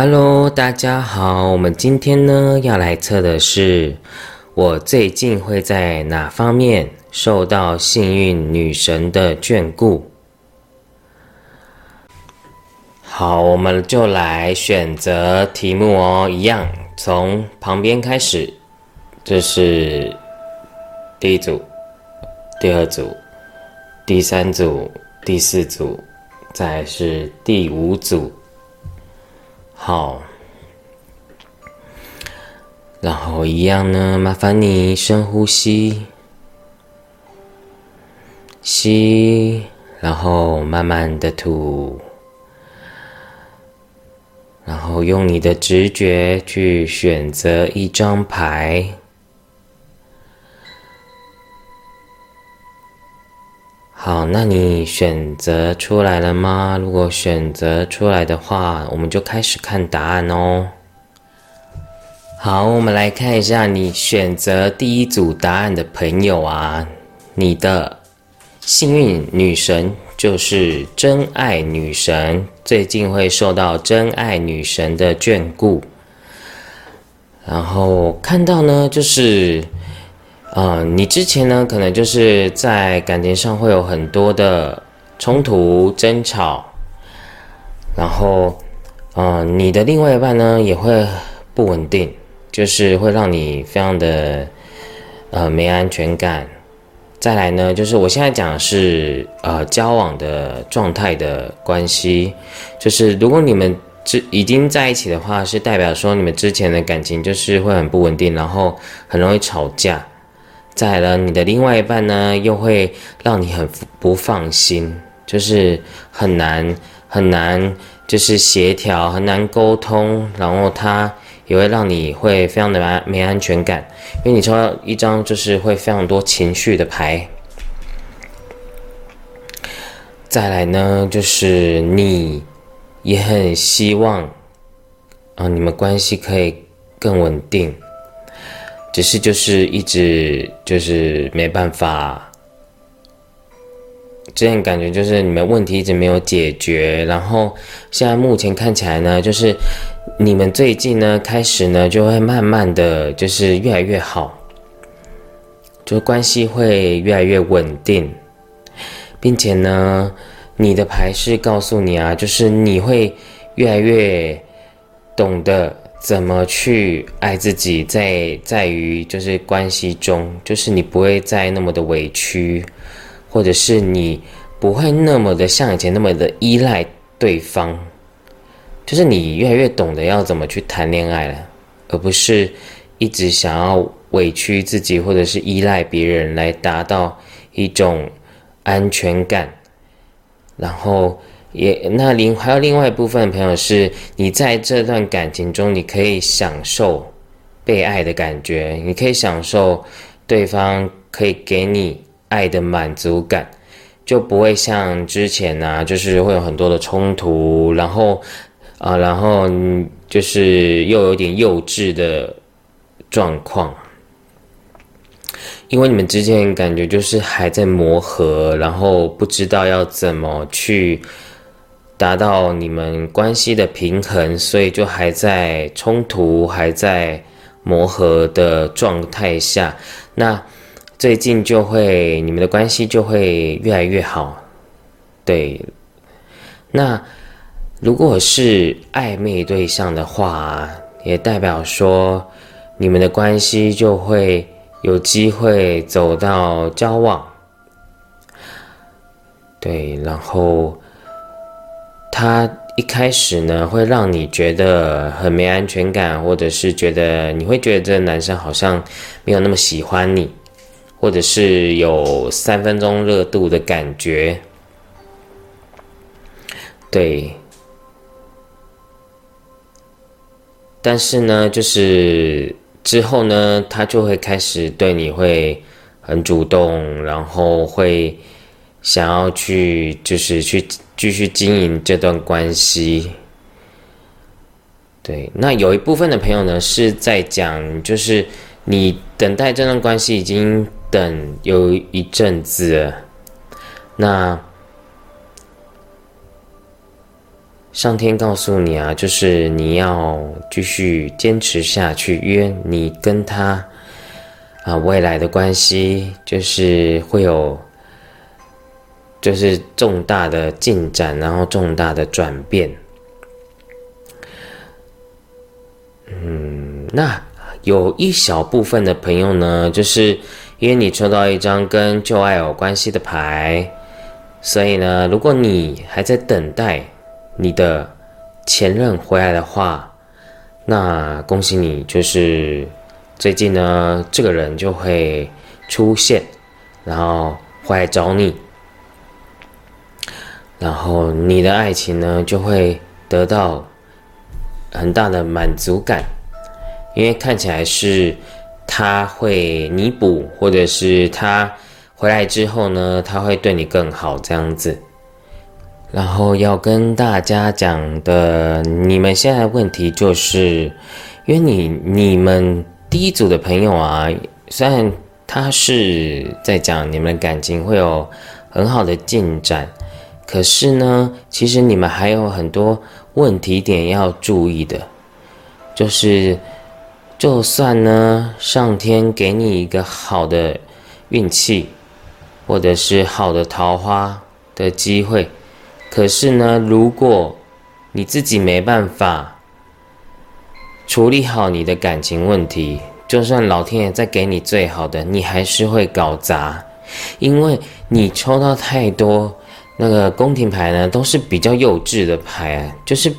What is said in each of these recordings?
Hello，大家好，我们今天呢要来测的是我最近会在哪方面受到幸运女神的眷顾。好，我们就来选择题目哦，一样从旁边开始，这是第一组、第二组、第三组、第四组，再是第五组。好，然后一样呢，麻烦你深呼吸，吸，然后慢慢的吐，然后用你的直觉去选择一张牌。好，那你选择出来了吗？如果选择出来的话，我们就开始看答案哦。好，我们来看一下你选择第一组答案的朋友啊，你的幸运女神就是真爱女神，最近会受到真爱女神的眷顾。然后看到呢，就是。呃，你之前呢，可能就是在感情上会有很多的冲突、争吵，然后，呃，你的另外一半呢也会不稳定，就是会让你非常的呃没安全感。再来呢，就是我现在讲的是呃交往的状态的关系，就是如果你们之已经在一起的话，是代表说你们之前的感情就是会很不稳定，然后很容易吵架。再了，你的另外一半呢，又会让你很不放心，就是很难很难，就是协调很难沟通，然后他也会让你会非常的没没安全感，因为你抽到一张就是会非常多情绪的牌。再来呢，就是你也很希望啊，你们关系可以更稳定。只是就是一直就是没办法，这样感觉就是你们问题一直没有解决，然后现在目前看起来呢，就是你们最近呢开始呢就会慢慢的就是越来越好，就关系会越来越稳定，并且呢，你的牌是告诉你啊，就是你会越来越懂得。怎么去爱自己，在在于就是关系中，就是你不会再那么的委屈，或者是你不会那么的像以前那么的依赖对方，就是你越来越懂得要怎么去谈恋爱了，而不是一直想要委屈自己或者是依赖别人来达到一种安全感，然后。也那另还有另外一部分朋友是，你在这段感情中，你可以享受被爱的感觉，你可以享受对方可以给你爱的满足感，就不会像之前呢，就是会有很多的冲突，然后啊，然后就是又有点幼稚的状况，因为你们之间感觉就是还在磨合，然后不知道要怎么去。达到你们关系的平衡，所以就还在冲突、还在磨合的状态下。那最近就会你们的关系就会越来越好。对，那如果是暧昧对象的话，也代表说你们的关系就会有机会走到交往。对，然后。他一开始呢，会让你觉得很没安全感，或者是觉得你会觉得这个男生好像没有那么喜欢你，或者是有三分钟热度的感觉。对，但是呢，就是之后呢，他就会开始对你会很主动，然后会想要去，就是去。继续经营这段关系，对。那有一部分的朋友呢，是在讲，就是你等待这段关系已经等有一阵子了，那上天告诉你啊，就是你要继续坚持下去，约你跟他啊未来的关系就是会有，就是重大的进展，然后重大的转变。嗯，那有一小部分的朋友呢，就是因为你抽到一张跟旧爱有关系的牌，所以呢，如果你还在等待。你的前任回来的话，那恭喜你，就是最近呢，这个人就会出现，然后回来找你，然后你的爱情呢就会得到很大的满足感，因为看起来是他会弥补，或者是他回来之后呢，他会对你更好这样子。然后要跟大家讲的，你们现在问题就是，因为你你们第一组的朋友啊，虽然他是在讲你们的感情会有很好的进展，可是呢，其实你们还有很多问题点要注意的，就是就算呢，上天给你一个好的运气，或者是好的桃花的机会。可是呢，如果你自己没办法处理好你的感情问题，就算老天爷再给你最好的，你还是会搞砸，因为你抽到太多那个宫廷牌呢，都是比较幼稚的牌，就是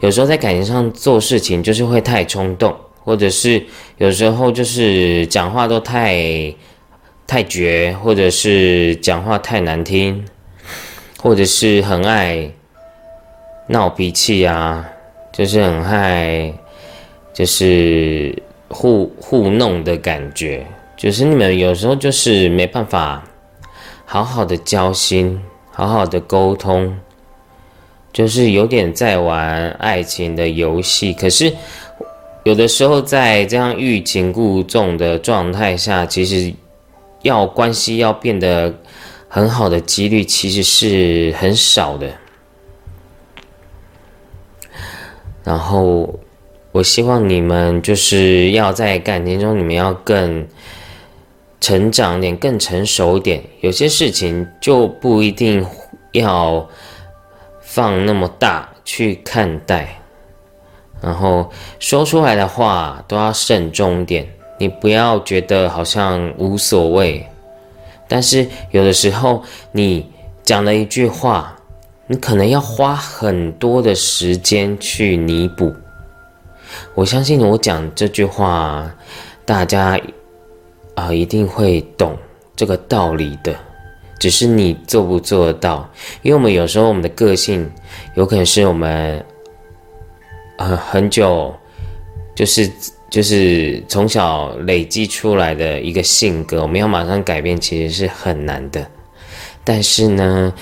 有时候在感情上做事情就是会太冲动，或者是有时候就是讲话都太太绝，或者是讲话太难听。或者是很爱闹脾气啊，就是很爱，就是互互弄的感觉，就是你们有时候就是没办法好好的交心，好好的沟通，就是有点在玩爱情的游戏。可是有的时候在这样欲擒故纵的状态下，其实要关系要变得。很好的几率其实是很少的，然后我希望你们就是要在感情中，你们要更成长点，更成熟一点。有些事情就不一定要放那么大去看待，然后说出来的话都要慎重点。你不要觉得好像无所谓。但是有的时候，你讲了一句话，你可能要花很多的时间去弥补。我相信我讲这句话，大家啊一定会懂这个道理的。只是你做不做得到？因为我们有时候我们的个性，有可能是我们呃很久就是。就是从小累积出来的一个性格，我们要马上改变，其实是很难的。但是呢，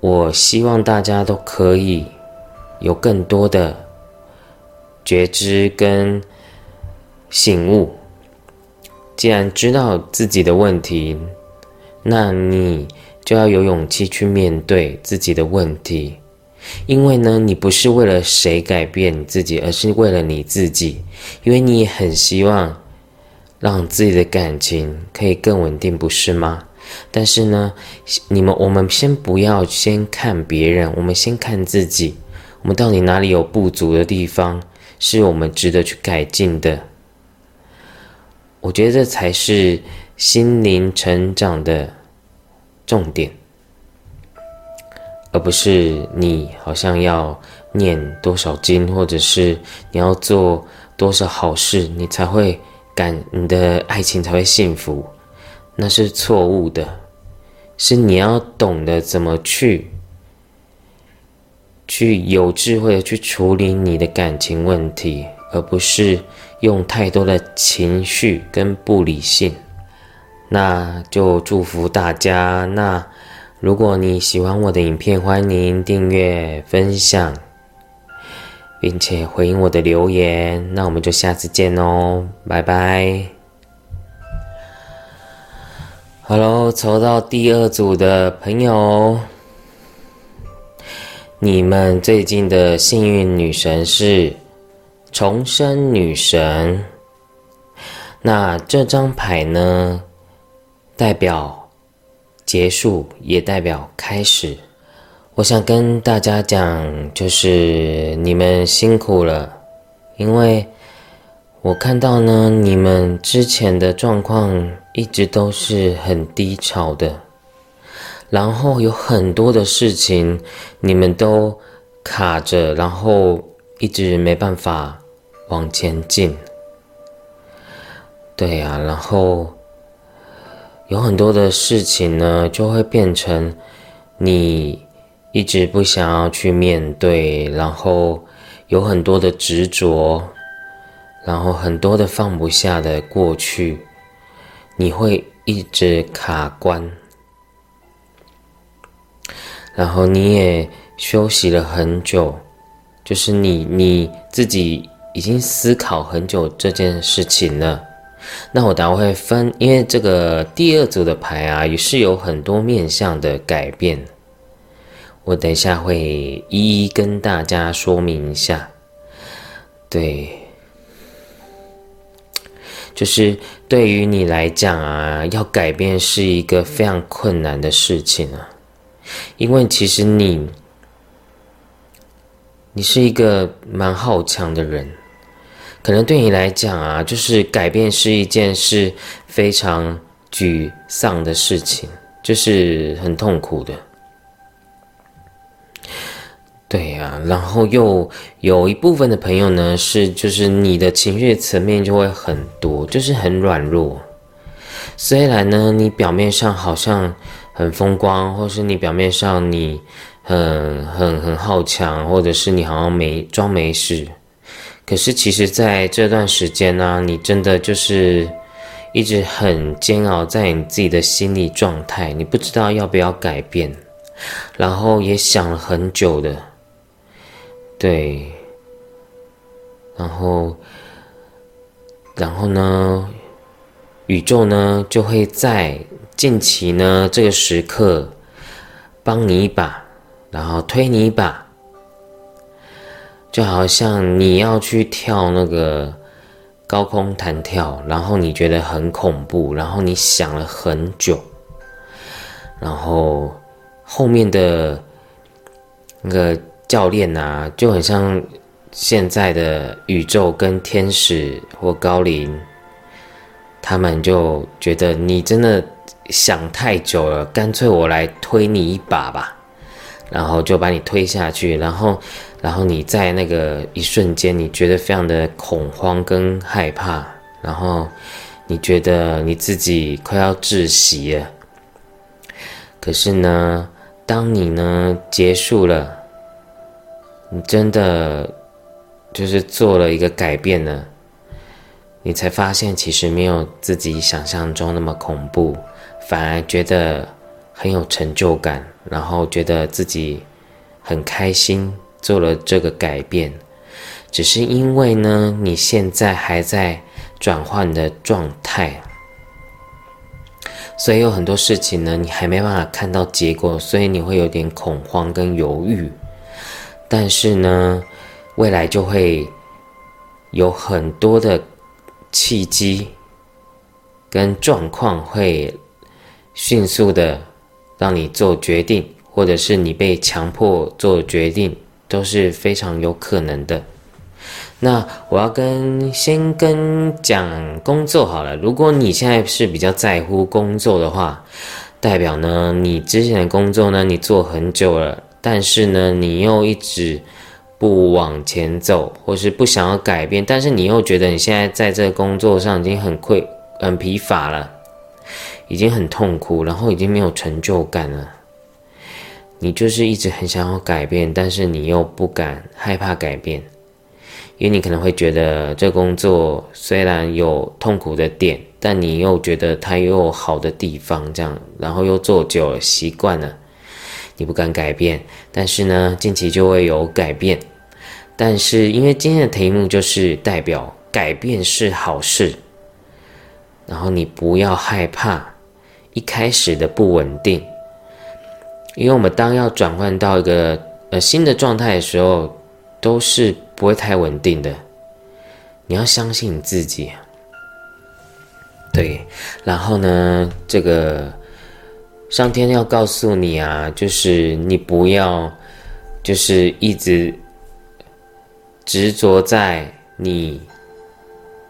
我希望大家都可以有更多的觉知跟醒悟。既然知道自己的问题，那你就要有勇气去面对自己的问题。因为呢，你不是为了谁改变你自己，而是为了你自己。因为你也很希望让自己的感情可以更稳定，不是吗？但是呢，你们我们先不要先看别人，我们先看自己。我们到底哪里有不足的地方，是我们值得去改进的？我觉得这才是心灵成长的重点。而不是你好像要念多少经，或者是你要做多少好事，你才会感你的爱情才会幸福，那是错误的。是你要懂得怎么去，去有智慧的去处理你的感情问题，而不是用太多的情绪跟不理性。那就祝福大家那。如果你喜欢我的影片，欢迎订阅、分享，并且回应我的留言。那我们就下次见哦，拜拜。Hello，抽到第二组的朋友，你们最近的幸运女神是重生女神。那这张牌呢，代表结束，也代表开始。我想跟大家讲，就是你们辛苦了，因为我看到呢，你们之前的状况一直都是很低潮的。然后有很多的事情，你们都卡着，然后一直没办法往前进。对呀，然后有很多的事情呢，就会变成你一直不想要去面对，然后有很多的执着，然后很多的放不下的过去，你会一直卡关。然后你也休息了很久，就是你你自己已经思考很久这件事情了。那我待会分，因为这个第二组的牌啊，也是有很多面向的改变。我等一下会一一跟大家说明一下。对，就是对于你来讲啊，要改变是一个非常困难的事情啊。因为其实你，你是一个蛮好强的人，可能对你来讲啊，就是改变是一件是非常沮丧的事情，就是很痛苦的。对呀，然后又有一部分的朋友呢，是就是你的情绪层面就会很多，就是很软弱。虽然呢，你表面上好像。很风光，或是你表面上你很很很好强，或者是你好像没装没事，可是其实在这段时间呢，你真的就是一直很煎熬在你自己的心理状态，你不知道要不要改变，然后也想了很久的，对，然后然后呢，宇宙呢就会在。近期呢，这个时刻帮你一把，然后推你一把，就好像你要去跳那个高空弹跳，然后你觉得很恐怖，然后你想了很久，然后后面的那个教练啊，就很像现在的宇宙跟天使或高龄，他们就觉得你真的。想太久了，干脆我来推你一把吧，然后就把你推下去，然后，然后你在那个一瞬间，你觉得非常的恐慌跟害怕，然后你觉得你自己快要窒息了。可是呢，当你呢结束了，你真的就是做了一个改变了，你才发现其实没有自己想象中那么恐怖。反而觉得很有成就感，然后觉得自己很开心做了这个改变，只是因为呢，你现在还在转换的状态，所以有很多事情呢，你还没办法看到结果，所以你会有点恐慌跟犹豫。但是呢，未来就会有很多的契机跟状况会。迅速的让你做决定，或者是你被强迫做决定，都是非常有可能的。那我要跟先跟讲工作好了。如果你现在是比较在乎工作的话，代表呢你之前的工作呢你做很久了，但是呢你又一直不往前走，或是不想要改变，但是你又觉得你现在在这个工作上已经很困、很疲乏了。已经很痛苦，然后已经没有成就感了。你就是一直很想要改变，但是你又不敢，害怕改变，因为你可能会觉得这工作虽然有痛苦的点，但你又觉得它又有好的地方，这样，然后又做久了，习惯了，你不敢改变。但是呢，近期就会有改变。但是因为今天的题目就是代表改变是好事，然后你不要害怕。一开始的不稳定，因为我们当要转换到一个呃新的状态的时候，都是不会太稳定的。你要相信你自己。对，然后呢，这个上天要告诉你啊，就是你不要，就是一直执着在你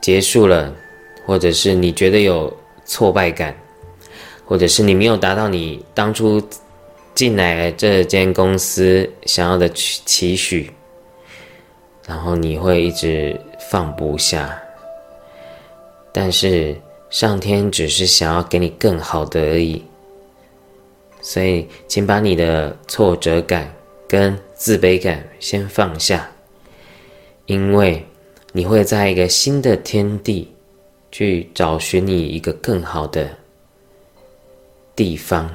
结束了，或者是你觉得有挫败感，或者是你没有达到你当初进来这间公司想要的期许，然后你会一直放不下，但是。上天只是想要给你更好的而已，所以请把你的挫折感跟自卑感先放下，因为你会在一个新的天地去找寻你一个更好的地方，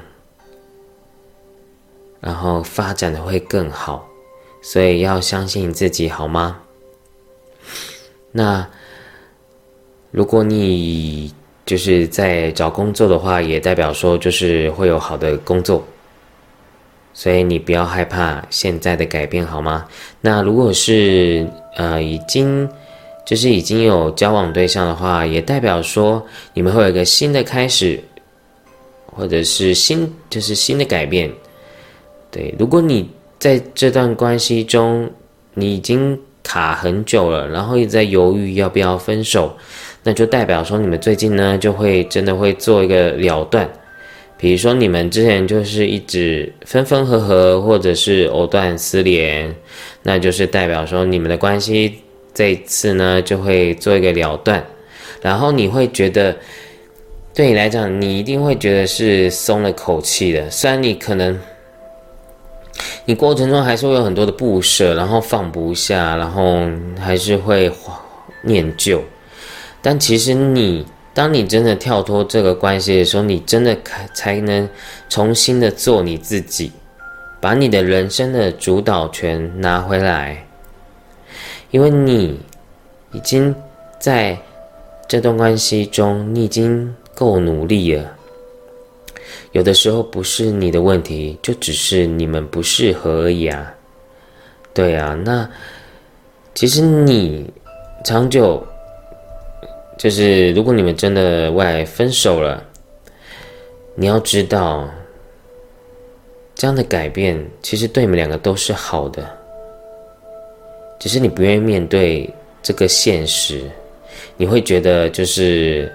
然后发展的会更好，所以要相信自己，好吗？那如果你。就是在找工作的话，也代表说就是会有好的工作，所以你不要害怕现在的改变，好吗？那如果是呃已经就是已经有交往对象的话，也代表说你们会有一个新的开始，或者是新就是新的改变。对，如果你在这段关系中你已经卡很久了，然后一直在犹豫要不要分手。那就代表说你们最近呢，就会真的会做一个了断，比如说你们之前就是一直分分合合，或者是藕断丝连，那就是代表说你们的关系这次呢就会做一个了断，然后你会觉得，对你来讲，你一定会觉得是松了口气的，虽然你可能，你过程中还是会有很多的不舍，然后放不下，然后还是会念旧。但其实你，当你真的跳脱这个关系的时候，你真的才才能重新的做你自己，把你的人生的主导权拿回来。因为你已经在这段关系中，你已经够努力了。有的时候不是你的问题，就只是你们不适合而已啊。对啊，那其实你长久。就是如果你们真的外分手了，你要知道，这样的改变其实对你们两个都是好的，只是你不愿意面对这个现实，你会觉得就是，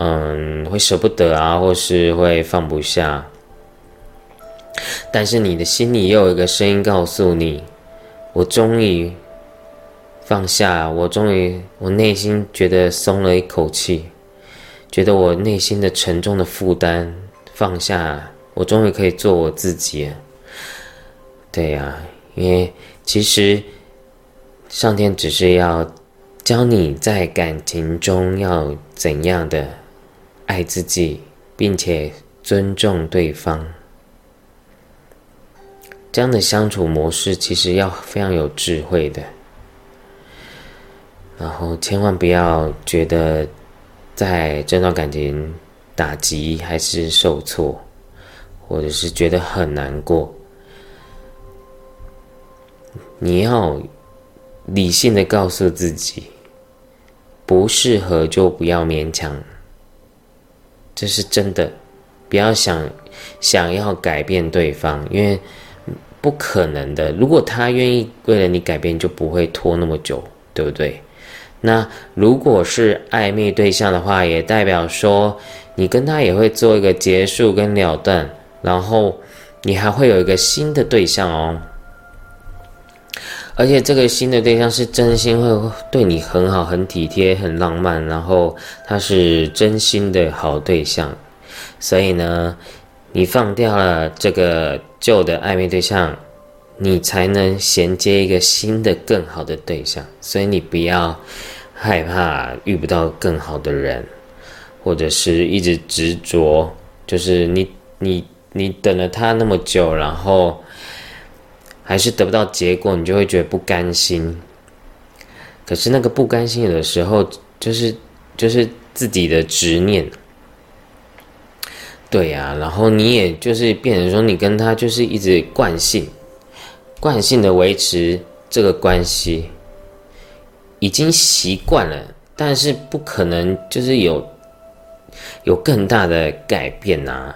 嗯，会舍不得啊，或是会放不下，但是你的心里又有一个声音告诉你，我终于。放下，我终于，我内心觉得松了一口气，觉得我内心的沉重的负担放下，我终于可以做我自己。对呀，因为其实上天只是要教你在感情中要怎样的爱自己，并且尊重对方。这样的相处模式其实要非常有智慧的。然后千万不要觉得在这段感情打击还是受挫，或者是觉得很难过，你要理性的告诉自己，不适合就不要勉强，这是真的。不要想想要改变对方，因为不可能的。如果他愿意为了你改变，就不会拖那么久，对不对？那如果是暧昧对象的话，也代表说你跟他也会做一个结束跟了断，然后你还会有一个新的对象哦。而且这个新的对象是真心会对你很好、很体贴、很浪漫，然后他是真心的好对象，所以呢，你放掉了这个旧的暧昧对象。你才能衔接一个新的、更好的对象，所以你不要害怕遇不到更好的人，或者是一直执着，就是你、你、你等了他那么久，然后还是得不到结果，你就会觉得不甘心。可是那个不甘心有的时候就是就是自己的执念，对呀，然后你也就是变成说，你跟他就是一直惯性。惯性的维持这个关系，已经习惯了，但是不可能就是有有更大的改变呐，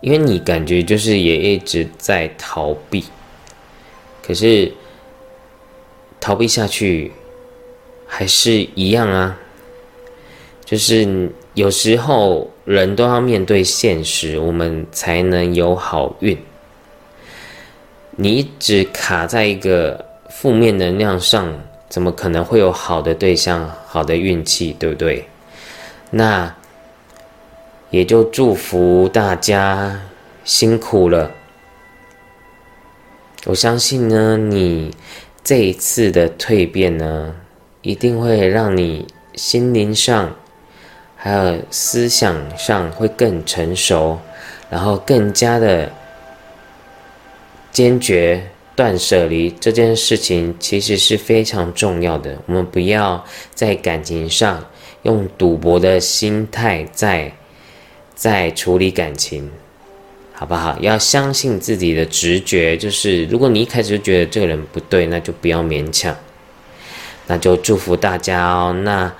因为你感觉就是也一直在逃避，可是逃避下去还是一样啊，就是有时候人都要面对现实，我们才能有好运。你一直卡在一个负面能量上，怎么可能会有好的对象、好的运气，对不对？那也就祝福大家辛苦了。我相信呢，你这一次的蜕变呢，一定会让你心灵上还有思想上会更成熟，然后更加的。坚决断舍离这件事情其实是非常重要的。我们不要在感情上用赌博的心态在在处理感情，好不好？要相信自己的直觉。就是如果你一开始就觉得这个人不对，那就不要勉强。那就祝福大家哦。那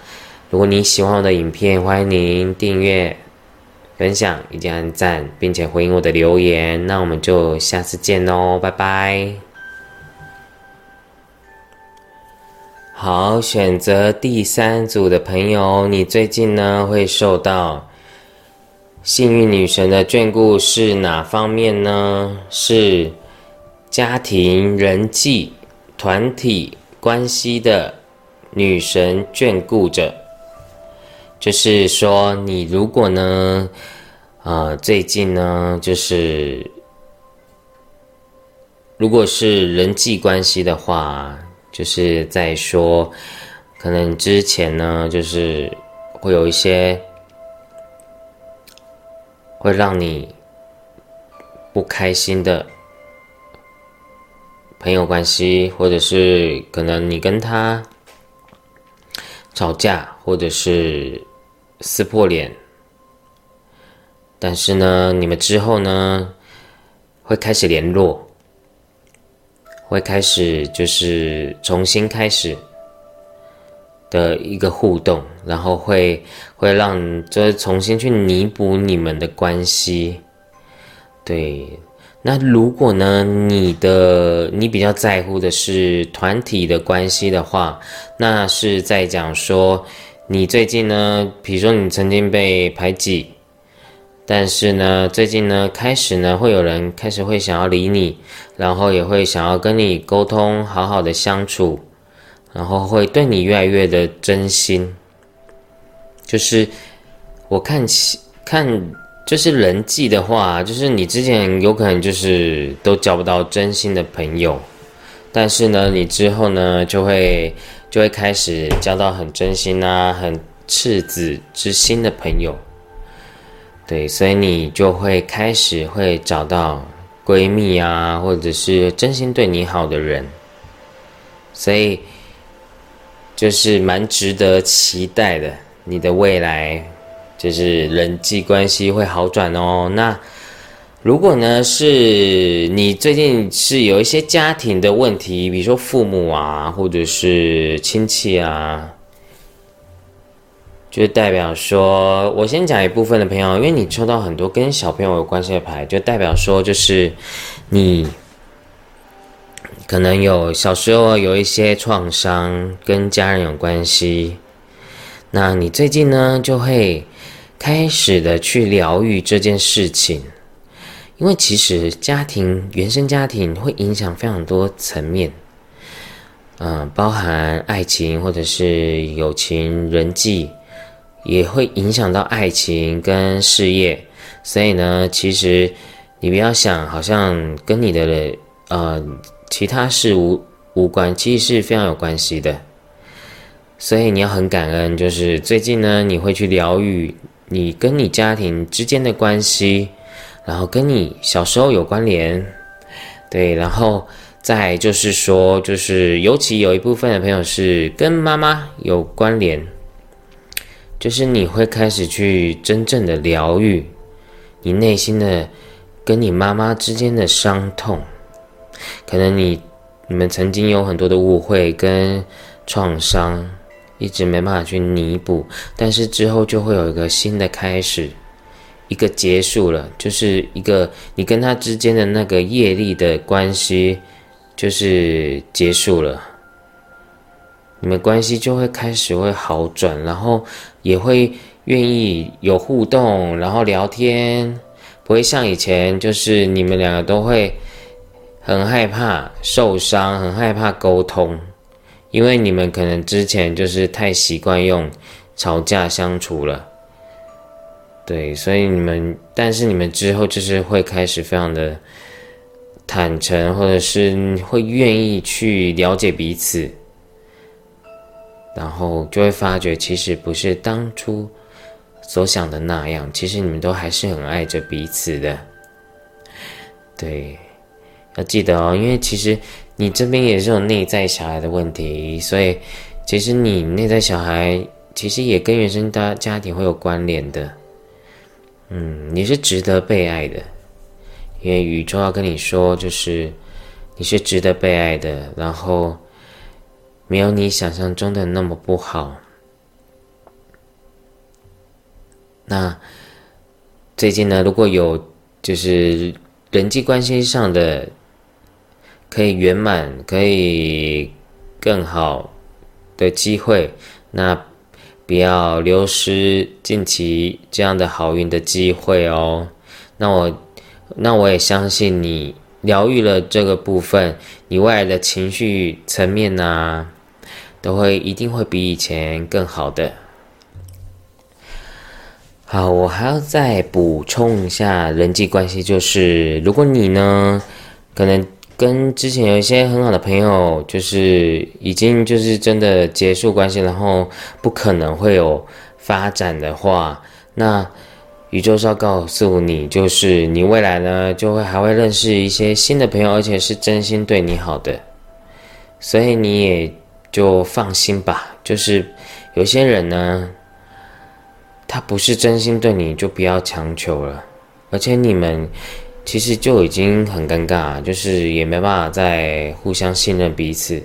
如果你喜欢我的影片，欢迎您订阅。分享以及按赞，并且回应我的留言，那我们就下次见喽，拜拜。好，选择第三组的朋友，你最近呢会受到幸运女神的眷顾是哪方面呢？是家庭、人际、团体关系的女神眷顾着。就是说，你如果呢，啊，最近呢，就是如果是人际关系的话，就是在说，可能之前呢，就是会有一些会让你不开心的朋友关系，或者是可能你跟他吵架，或者是。撕破脸，但是呢，你们之后呢会开始联络，会开始就是重新开始的一个互动，然后会会让就是重新去弥补你们的关系。对，那如果呢，你的你比较在乎的是团体的关系的话，那是在讲说。你最近呢？比如说你曾经被排挤，但是呢，最近呢，开始呢，会有人开始会想要理你，然后也会想要跟你沟通，好好的相处，然后会对你越来越的真心。就是我看起看，就是人际的话，就是你之前有可能就是都交不到真心的朋友，但是呢，你之后呢，就会。就会开始交到很真心啊、很赤子之心的朋友，对，所以你就会开始会找到闺蜜啊，或者是真心对你好的人，所以就是蛮值得期待的。你的未来就是人际关系会好转哦。那。如果呢，是你最近是有一些家庭的问题，比如说父母啊，或者是亲戚啊，就代表说，我先讲一部分的朋友，因为你抽到很多跟小朋友有关系的牌，就代表说，就是你可能有小时候有一些创伤，跟家人有关系，那你最近呢，就会开始的去疗愈这件事情。因为其实家庭原生家庭会影响非常多层面，嗯，包含爱情或者是友情、人际，也会影响到爱情跟事业。所以呢，其实你不要想好像跟你的呃其他事无无关，其实是非常有关系的。所以你要很感恩，就是最近呢，你会去疗愈你跟你家庭之间的关系。然后跟你小时候有关联，对，然后再就是说，就是尤其有一部分的朋友是跟妈妈有关联，就是你会开始去真正的疗愈你内心的跟你妈妈之间的伤痛，可能你你们曾经有很多的误会跟创伤，一直没办法去弥补，但是之后就会有一个新的开始，一个结束了，就是一个你跟他之间的那个业力的关系就是结束了，你们关系就会开始会好转，然后也会愿意有互动，然后聊天。不会像以前，就是你们两个都会很害怕受伤，很害怕沟通，因为你们可能之前就是太习惯用吵架相处了。对，所以你们，但是你们之后就是会开始非常的坦诚，或者是会愿意去了解彼此，然后就会发觉其实不是当初。所想的那样，其实你们都还是很爱着彼此的。对，要记得哦，因为其实你这边也是有内在小孩的问题，所以其实你内在小孩其实也跟原生家家庭会有关联的。嗯，你是值得被爱的，因为宇宙要跟你说，就是你是值得被爱的，然后没有你想象中的那么不好。那最近呢，如果有就是人际关系上的可以圆满、可以更好的机会，那不要流失近期这样的好运的机会哦。那我那我也相信你疗愈了这个部分，你未来的情绪层面呢，都会一定会比以前更好的。好，我还要再补充一下人际关系，就是如果你呢，可能跟之前有一些很好的朋友，就是已经就是真的结束关系，然后不可能会有发展的话，那宇宙是要告诉你，就是你未来呢，就会还会认识一些新的朋友，而且是真心对你好的，所以你也就放心吧。就是有些人呢。他不是真心对你，就不要强求了。而且你们其实就已经很尴尬，就是也没办法再互相信任彼此。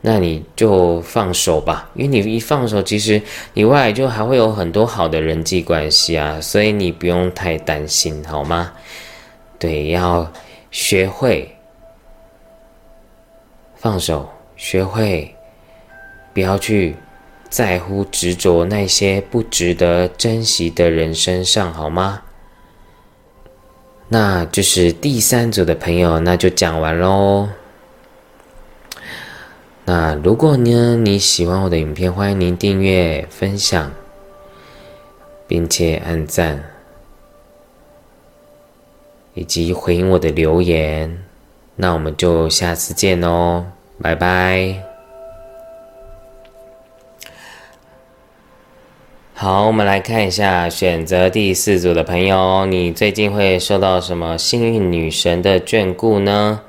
那你就放手吧，因为你一放手，其实你未来就还会有很多好的人际关系啊，所以你不用太担心，好吗？对，要学会放手，学会不要去。在乎执着那些不值得珍惜的人身上，好吗？那就是第三组的朋友，那就讲完喽。那如果呢你喜欢我的影片，欢迎您订阅、分享，并且按赞，以及回应我的留言。那我们就下次见哦，拜拜。好，我们来看一下选择第四组的朋友，你最近会受到什么幸运女神的眷顾呢？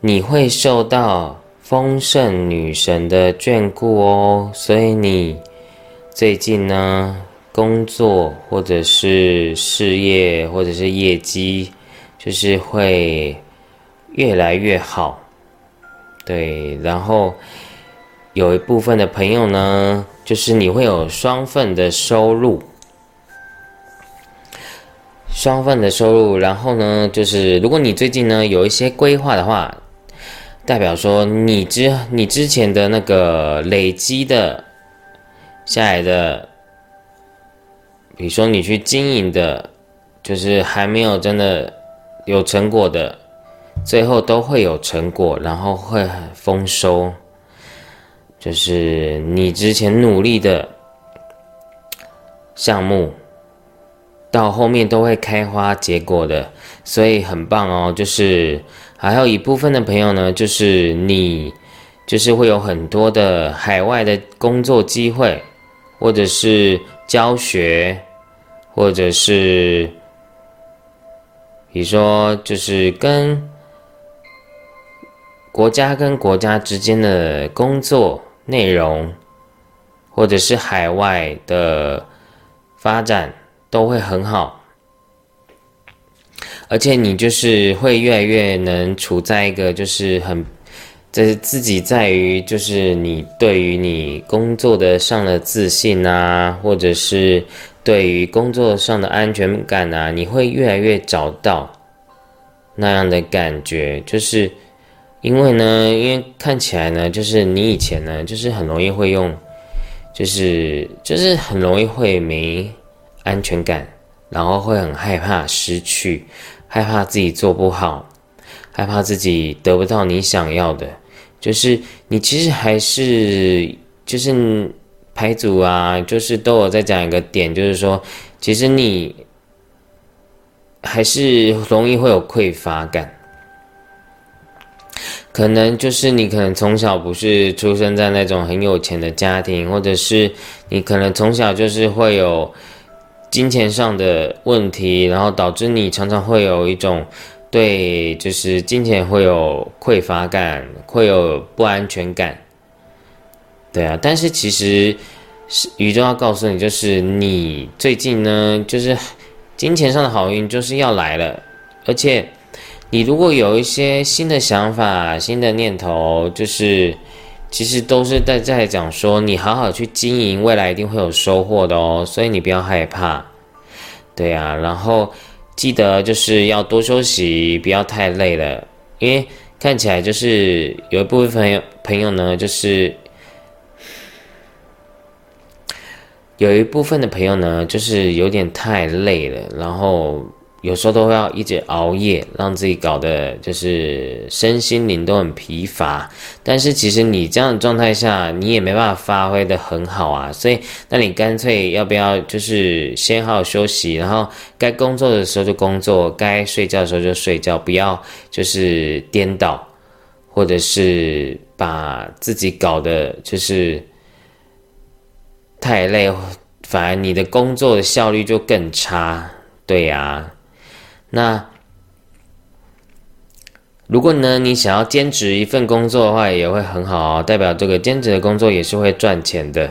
你会受到丰盛女神的眷顾哦，所以你最近呢，工作或者是事业或者是业绩，就是会越来越好。对，然后有一部分的朋友呢。就是你会有双份的收入，双份的收入。然后呢，就是如果你最近呢有一些规划的话，代表说你之你之前的那个累积的下来的，比如说你去经营的，就是还没有真的有成果的，最后都会有成果，然后会很丰收。就是你之前努力的项目，到后面都会开花结果的，所以很棒哦。就是还有一部分的朋友呢，就是你就是会有很多的海外的工作机会，或者是教学，或者是比如说就是跟国家跟国家之间的工作。内容，或者是海外的发展都会很好，而且你就是会越来越能处在一个就是很，这自己在于就是你对于你工作的上的自信啊，或者是对于工作上的安全感啊，你会越来越找到那样的感觉，就是因为呢，因为看起来呢，就是你以前呢，就是很容易会用，就是就是很容易会没安全感，然后会很害怕失去。害怕自己做不好，害怕自己得不到你想要的，就是你其实还是就是牌组啊，就是都有在讲一个点，就是说，其实你还是容易会有匮乏感，可能就是你可能从小不是出生在那种很有钱的家庭，或者是你可能从小就是会有。金钱上的问题，然后导致你常常会有一种对，就是金钱会有匮乏感，会有不安全感。对啊，但是其实是宇宙要告诉你，就是你最近呢，就是金钱上的好运就是要来了，而且你如果有一些新的想法、新的念头，就是。其实都是在在讲说，你好好去经营，未来一定会有收获的哦。所以你不要害怕，对呀。然后记得就是要多休息，不要太累了。因为看起来就是有一部分朋友朋友呢，就是有一部分的朋友呢，就是有点太累了，然后。有时候都会要一直熬夜，让自己搞得就是身心灵都很疲乏。但是其实你这样的状态下，你也没办法发挥的很好啊。所以，那你干脆要不要就是先好好休息，然后该工作的时候就工作，该睡觉的时候就睡觉，不要就是颠倒，或者是把自己搞得就是太累，反而你的工作的效率就更差。对呀。那如果呢，你想要兼职一份工作的话，也会很好，代表这个兼职的工作也是会赚钱的。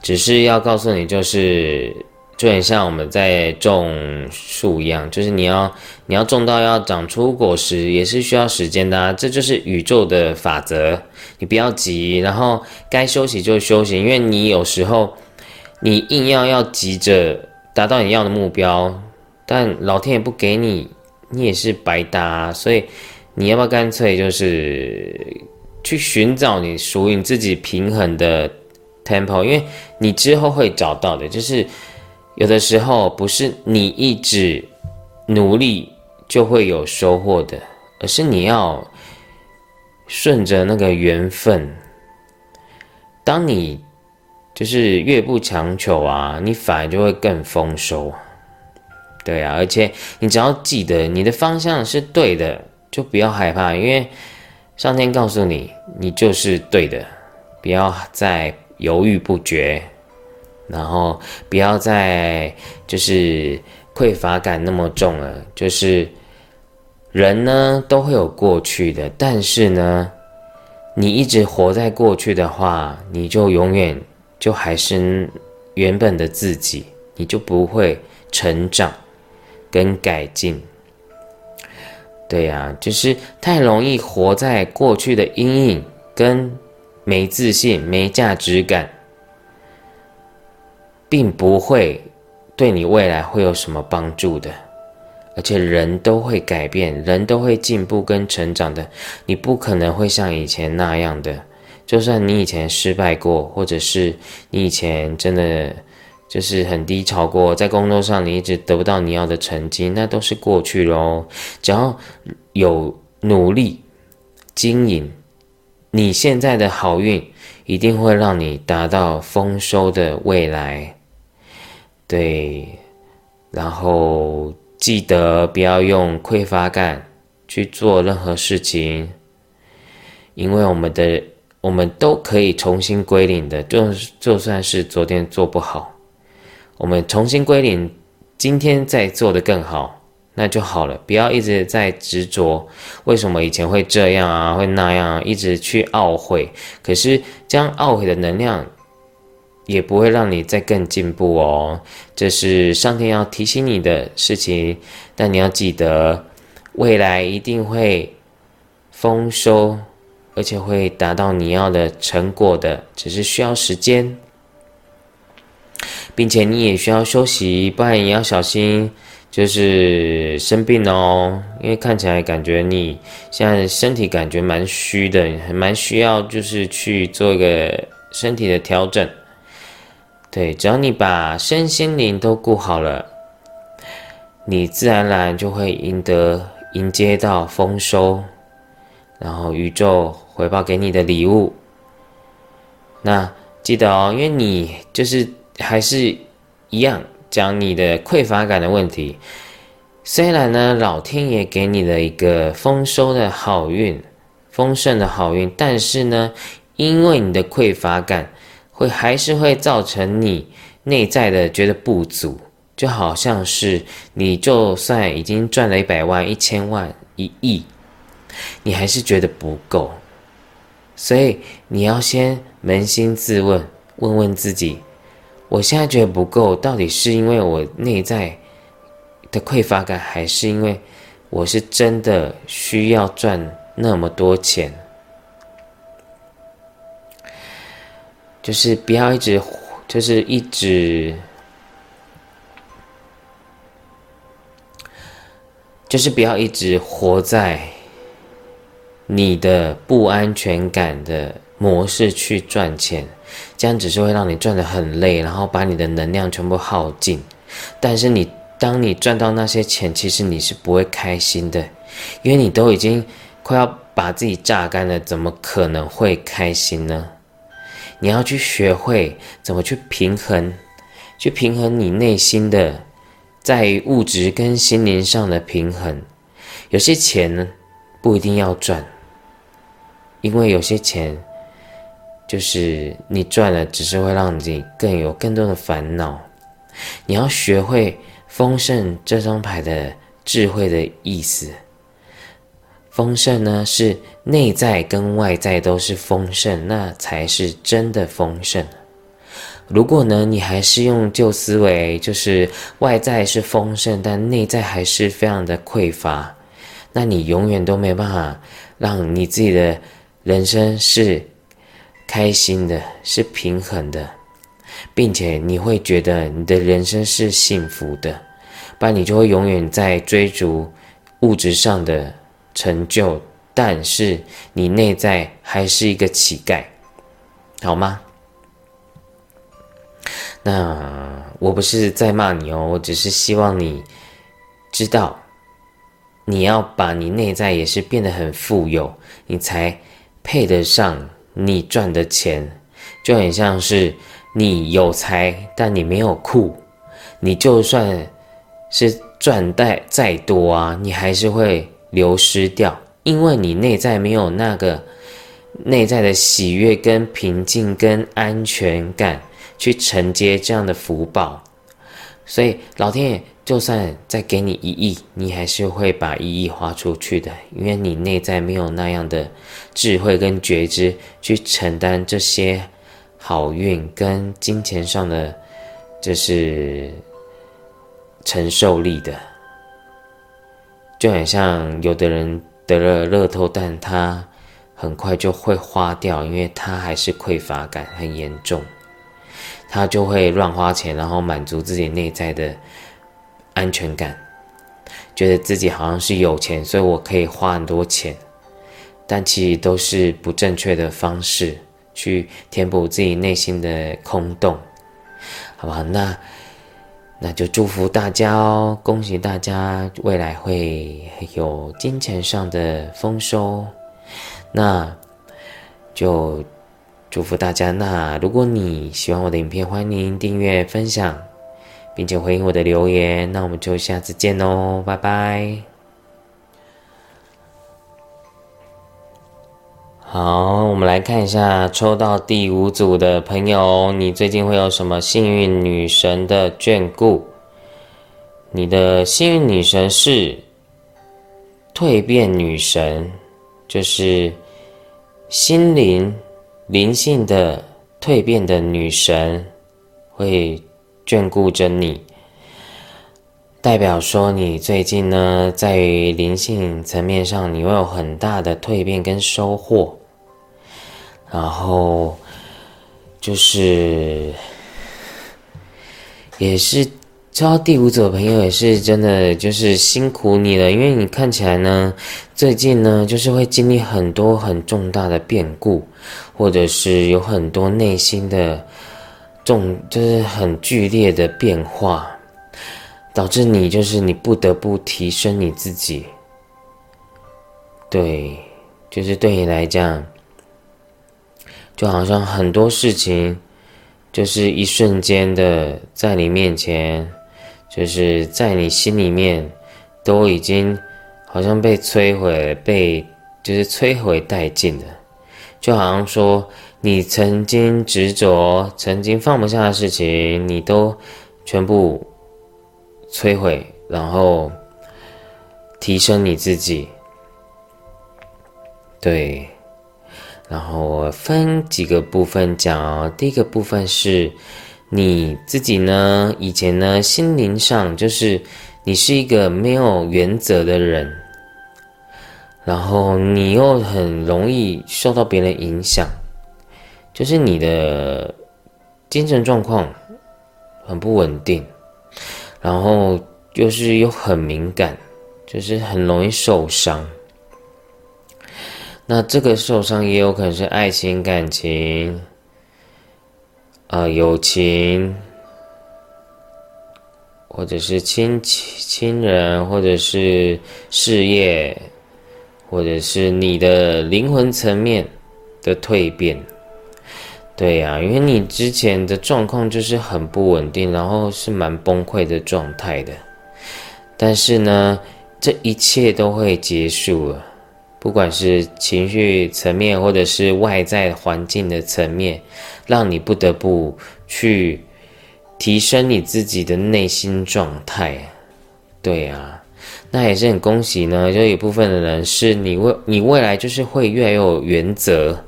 只是要告诉你，就是就很像我们在种树一样，就是你要你要种到要长出果实，也是需要时间的啊。这就是宇宙的法则，你不要急，然后该休息就休息，因为你有时候你硬要要急着达到你要的目标。但老天也不给你，你也是白搭。所以你要不要干脆就是去寻找你属于你自己平衡的 tempo？因为你之后会找到的。就是有的时候不是你一直努力就会有收获的，而是你要顺着那个缘分。当你就是越不强求啊，你反而就会更丰收。对啊，而且你只要记得你的方向是对的，就不要害怕，因为上天告诉你，你就是对的，不要再犹豫不决，然后不要再就是匮乏感那么重了。就是人呢都会有过去的，但是呢，你一直活在过去的话，你就永远就还是原本的自己，你就不会成长。跟改进，对呀，就是太容易活在过去的阴影，跟没自信、没价值感，并不会对你未来会有什么帮助的。而且人都会改变，人都会进步跟成长的，你不可能会像以前那样的。就算你以前失败过，或者是你以前真的。就是很低潮过，在工作上你一直得不到你要的成绩，那都是过去喽。只要有努力经营，你现在的好运一定会让你达到丰收的未来。对，然后记得不要用匮乏感去做任何事情，因为我们的我们都可以重新归零的，就就算是昨天做不好。我们重新归零，今天再做的更好，那就好了。不要一直在执着，为什么以前会这样啊，会那样，一直去懊悔。可是将懊悔的能量也不会让你再更进步哦。这是上天要提醒你的事情，但你要记得，未来一定会丰收，而且会达到你要的成果的，只是需要时间。并且你也需要休息，不然也要小心，就是生病哦。因为看起来感觉你现在身体感觉蛮虚的，还蛮需要就是去做一个身体的调整。对，只要你把身心灵都顾好了，你自然而然就会赢得迎接到丰收，然后宇宙回报给你的礼物。那记得哦，因为你就是。还是一样讲你的匮乏感的问题。虽然呢，老天爷给你了一个丰收的好运、丰盛的好运，但是呢，因为你的匮乏感，会还是会造成你内在的觉得不足，就好像是你就算已经赚了一百万、一千万、一亿，你还是觉得不够。所以你要先扪心自问，问问自己。我现在觉得不够，到底是因为我内在的匮乏感，还是因为我是真的需要赚那么多钱？就是不要一直，就是一直，就是不要一直活在你的不安全感的模式去赚钱。这样只是会让你赚的很累，然后把你的能量全部耗尽。但是你当你赚到那些钱，其实你是不会开心的，因为你都已经快要把自己榨干了，怎么可能会开心呢？你要去学会怎么去平衡，去平衡你内心的在于物质跟心灵上的平衡。有些钱呢不一定要赚，因为有些钱。就是你赚了，只是会让你更有更多的烦恼。你要学会丰盛这张牌的智慧的意思。丰盛呢，是内在跟外在都是丰盛，那才是真的丰盛。如果呢，你还是用旧思维，就是外在是丰盛，但内在还是非常的匮乏，那你永远都没办法让你自己的人生是。开心的是平衡的，并且你会觉得你的人生是幸福的，不然你就会永远在追逐物质上的成就，但是你内在还是一个乞丐，好吗？那我不是在骂你哦，我只是希望你知道，你要把你内在也是变得很富有，你才配得上。你赚的钱就很像是你有财，但你没有库。你就算是赚带再多啊，你还是会流失掉，因为你内在没有那个内在的喜悦、跟平静、跟安全感去承接这样的福报。所以老天爷就算再给你一亿，你还是会把一亿花出去的，因为你内在没有那样的智慧跟觉知去承担这些好运跟金钱上的，就是承受力的。就很像有的人得了乐透，但他很快就会花掉，因为他还是匮乏感很严重。他就会乱花钱，然后满足自己内在的安全感，觉得自己好像是有钱，所以我可以花很多钱，但其实都是不正确的方式去填补自己内心的空洞，好不好？那那就祝福大家哦，恭喜大家未来会有金钱上的丰收，那就。祝福大家！那如果你喜欢我的影片，欢迎订阅、分享，并且回应我的留言。那我们就下次见喽，拜拜！好，我们来看一下抽到第五组的朋友，你最近会有什么幸运女神的眷顾？你的幸运女神是蜕变女神，就是心灵。灵性的蜕变的女神会眷顾着你。代表说，你最近呢，在于灵性层面上，你会有很大的蜕变跟收获。然后，就是也是招第五组的朋友，也是真的就是辛苦你了，因为你看起来呢，最近呢，就是会经历很多很重大的变故，或者是有很多内心的重，就是很剧烈的变化。导致你就是你不得不提升你自己，对，就是对你来讲，就好像很多事情，就是一瞬间的在你面前，就是在你心里面，都已经好像被摧毁，被就是摧毁殆尽了，就好像说你曾经执着、曾经放不下的事情，你都全部。摧毁，然后提升你自己。对，然后我分几个部分讲哦。第一个部分是你自己呢，以前呢，心灵上就是你是一个没有原则的人，然后你又很容易受到别人影响，就是你的精神状况很不稳定。然后就是又很敏感，就是很容易受伤。那这个受伤也有可能是爱情、感情，啊，友情，或者是亲、亲人，或者是事业，或者是你的灵魂层面的蜕变。对呀，因为你之前的状况就是很不稳定，然后是蛮崩溃的状态的。但是呢，这一切都会结束了，不管是情绪层面，或者是外在环境的层面，让你不得不去提升你自己的内心状态。对呀，那也是很恭喜呢，就有部分的人是你未你未来就是会越来越有原则。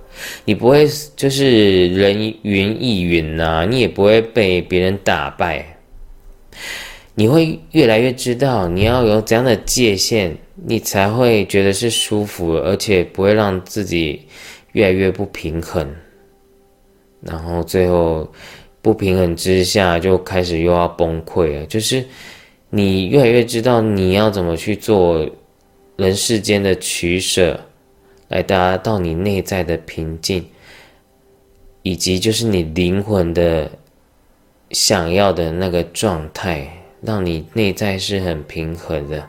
你不会就是人云亦云呐，你也不会被别人打败。你会越来越知道你要有怎样的界限，你才会觉得是舒服，而且不会让自己越来越不平衡。然后最后不平衡之下，就开始又要崩溃了。就是你越来越知道你要怎么去做人世间的取舍。来达到你内在的平静，以及就是你灵魂的想要的那个状态，让你内在是很平和的。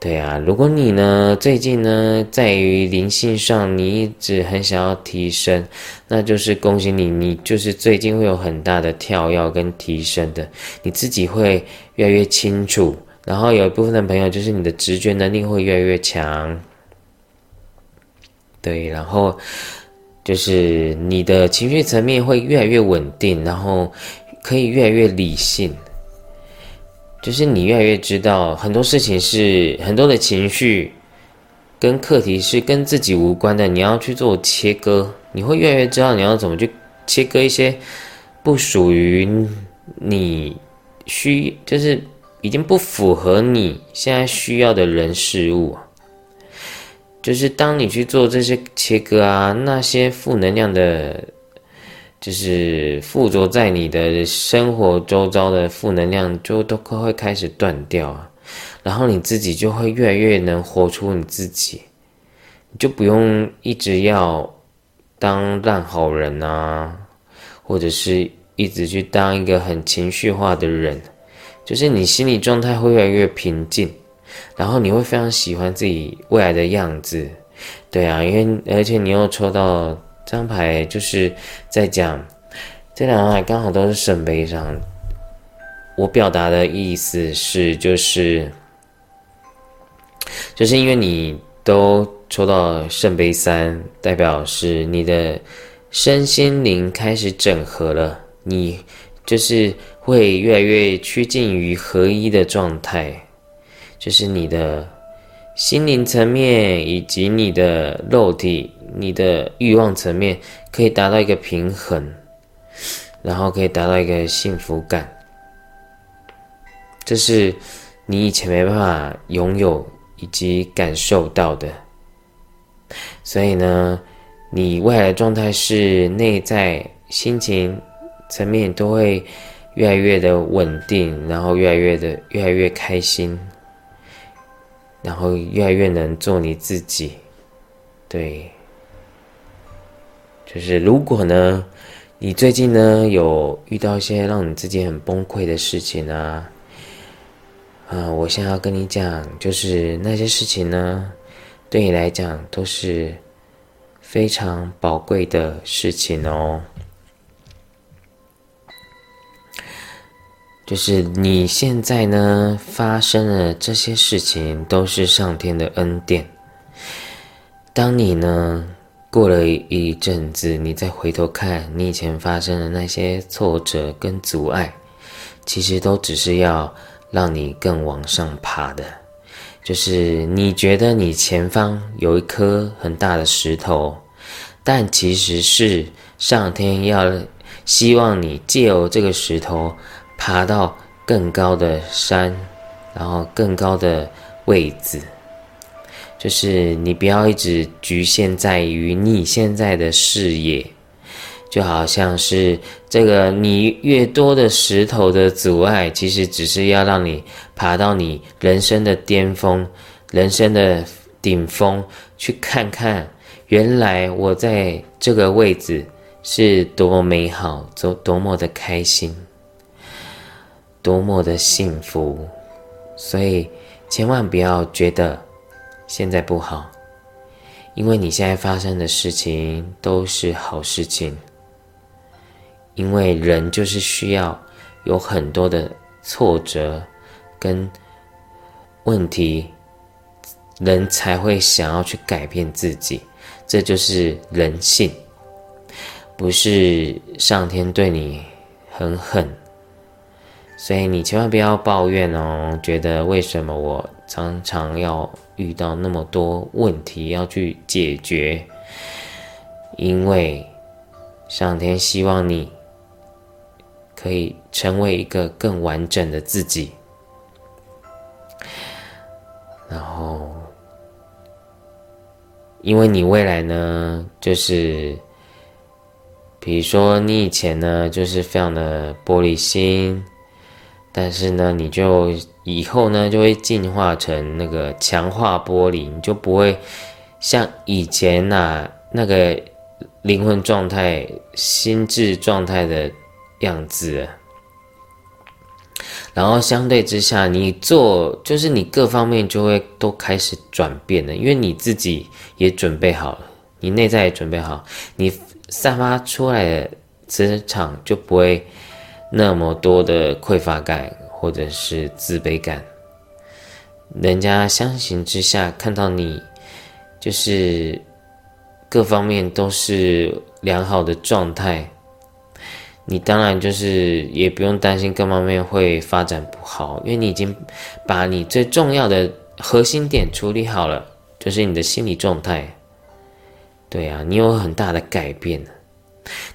对啊，如果你呢最近呢在于灵性上，你一直很想要提升，那就是恭喜你，你就是最近会有很大的跳跃跟提升的，你自己会越来越清楚。然后有一部分的朋友，就是你的直觉能力会越来越强。对，然后就是你的情绪层面会越来越稳定，然后可以越来越理性。就是你越来越知道很多事情是很多的情绪跟课题是跟自己无关的，你要去做切割。你会越来越知道你要怎么去切割一些不属于你需，就是已经不符合你现在需要的人事物。就是当你去做这些切割啊，那些负能量的，就是附着在你的生活周遭的负能量，就都会开始断掉啊。然后你自己就会越来越能活出你自己，你就不用一直要当烂好人啊，或者是一直去当一个很情绪化的人，就是你心理状态会越来越平静。然后你会非常喜欢自己未来的样子，对啊，因为而且你又抽到这张牌，就是在讲这两张牌刚好都是圣杯上。我表达的意思是，就是就是因为你都抽到圣杯三，代表是你的身心灵开始整合了，你就是会越来越趋近于合一的状态。就是你的心灵层面以及你的肉体、你的欲望层面可以达到一个平衡，然后可以达到一个幸福感。这是你以前没办法拥有以及感受到的。所以呢，你未来的状态是内在心情层面都会越来越的稳定，然后越来越的越来越开心，然后越来越能做你自己。对，就是如果呢，你最近呢有遇到一些让你自己很崩溃的事情啊，啊，我现在要跟你讲，就是那些事情呢。对你来讲都是非常宝贵的事情哦。就是你现在呢发生的这些事情，都是上天的恩典。当你呢过了一阵子，你再回头看你以前发生的那些挫折跟阻碍，其实都只是要让你更往上爬的。就是你觉得你前方有一颗很大的石头，但其实是上天要希望你借由这个石头爬到更高的山，然后更高的位置。就是你不要一直局限在于你现在的视野。就好像是这个，你越多的石头的阻碍，其实只是要让你爬到你人生的巅峰、人生的顶峰，去看看原来我在这个位置是多么美好，多多么的开心，多么的幸福。所以千万不要觉得现在不好，因为你现在发生的事情都是好事情。因为人就是需要有很多的挫折跟问题，人才会想要去改变自己，这就是人性，不是上天对你很狠，所以你千万不要抱怨哦，觉得为什么我常常要遇到那么多问题要去解决？因为上天希望你。可以成为一个更完整的自己，然后，因为你未来呢，就是，比如说你以前呢，就是非常的玻璃心，但是呢，你就以后呢，就会进化成那个强化玻璃，你就不会像以前那那个灵魂状态、心智状态的。样子，然后相对之下，你做就是你各方面就会都开始转变了，因为你自己也准备好了，你内在也准备好，你散发出来的磁场就不会那么多的匮乏感或者是自卑感。人家相形之下看到你，就是各方面都是良好的状态。你当然就是也不用担心各方面会发展不好，因为你已经把你最重要的核心点处理好了，就是你的心理状态。对啊，你有很大的改变，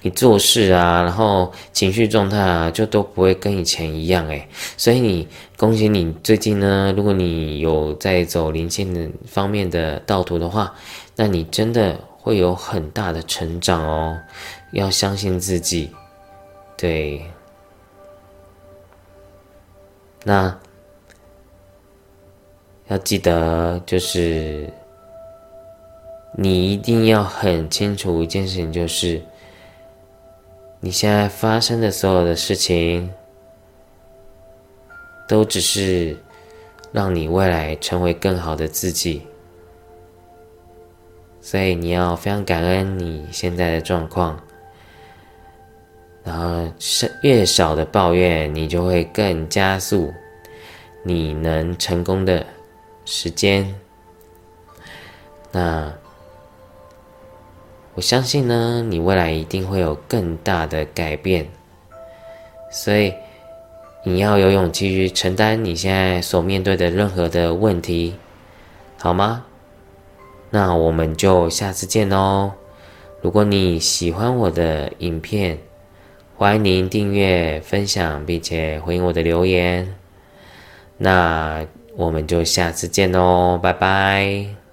你做事啊，然后情绪状态啊，就都不会跟以前一样诶。所以你恭喜你最近呢，如果你有在走灵性的方面的道途的话，那你真的会有很大的成长哦，要相信自己。对，那要记得，就是你一定要很清楚一件事情，就是你现在发生的所有的事情，都只是让你未来成为更好的自己，所以你要非常感恩你现在的状况。然后是越少的抱怨，你就会更加速你能成功的时间。那我相信呢，你未来一定会有更大的改变。所以你要有勇气去承担你现在所面对的任何的问题，好吗？那我们就下次见哦。如果你喜欢我的影片，欢迎您订阅、分享，并且回应我的留言。那我们就下次见喽，拜拜。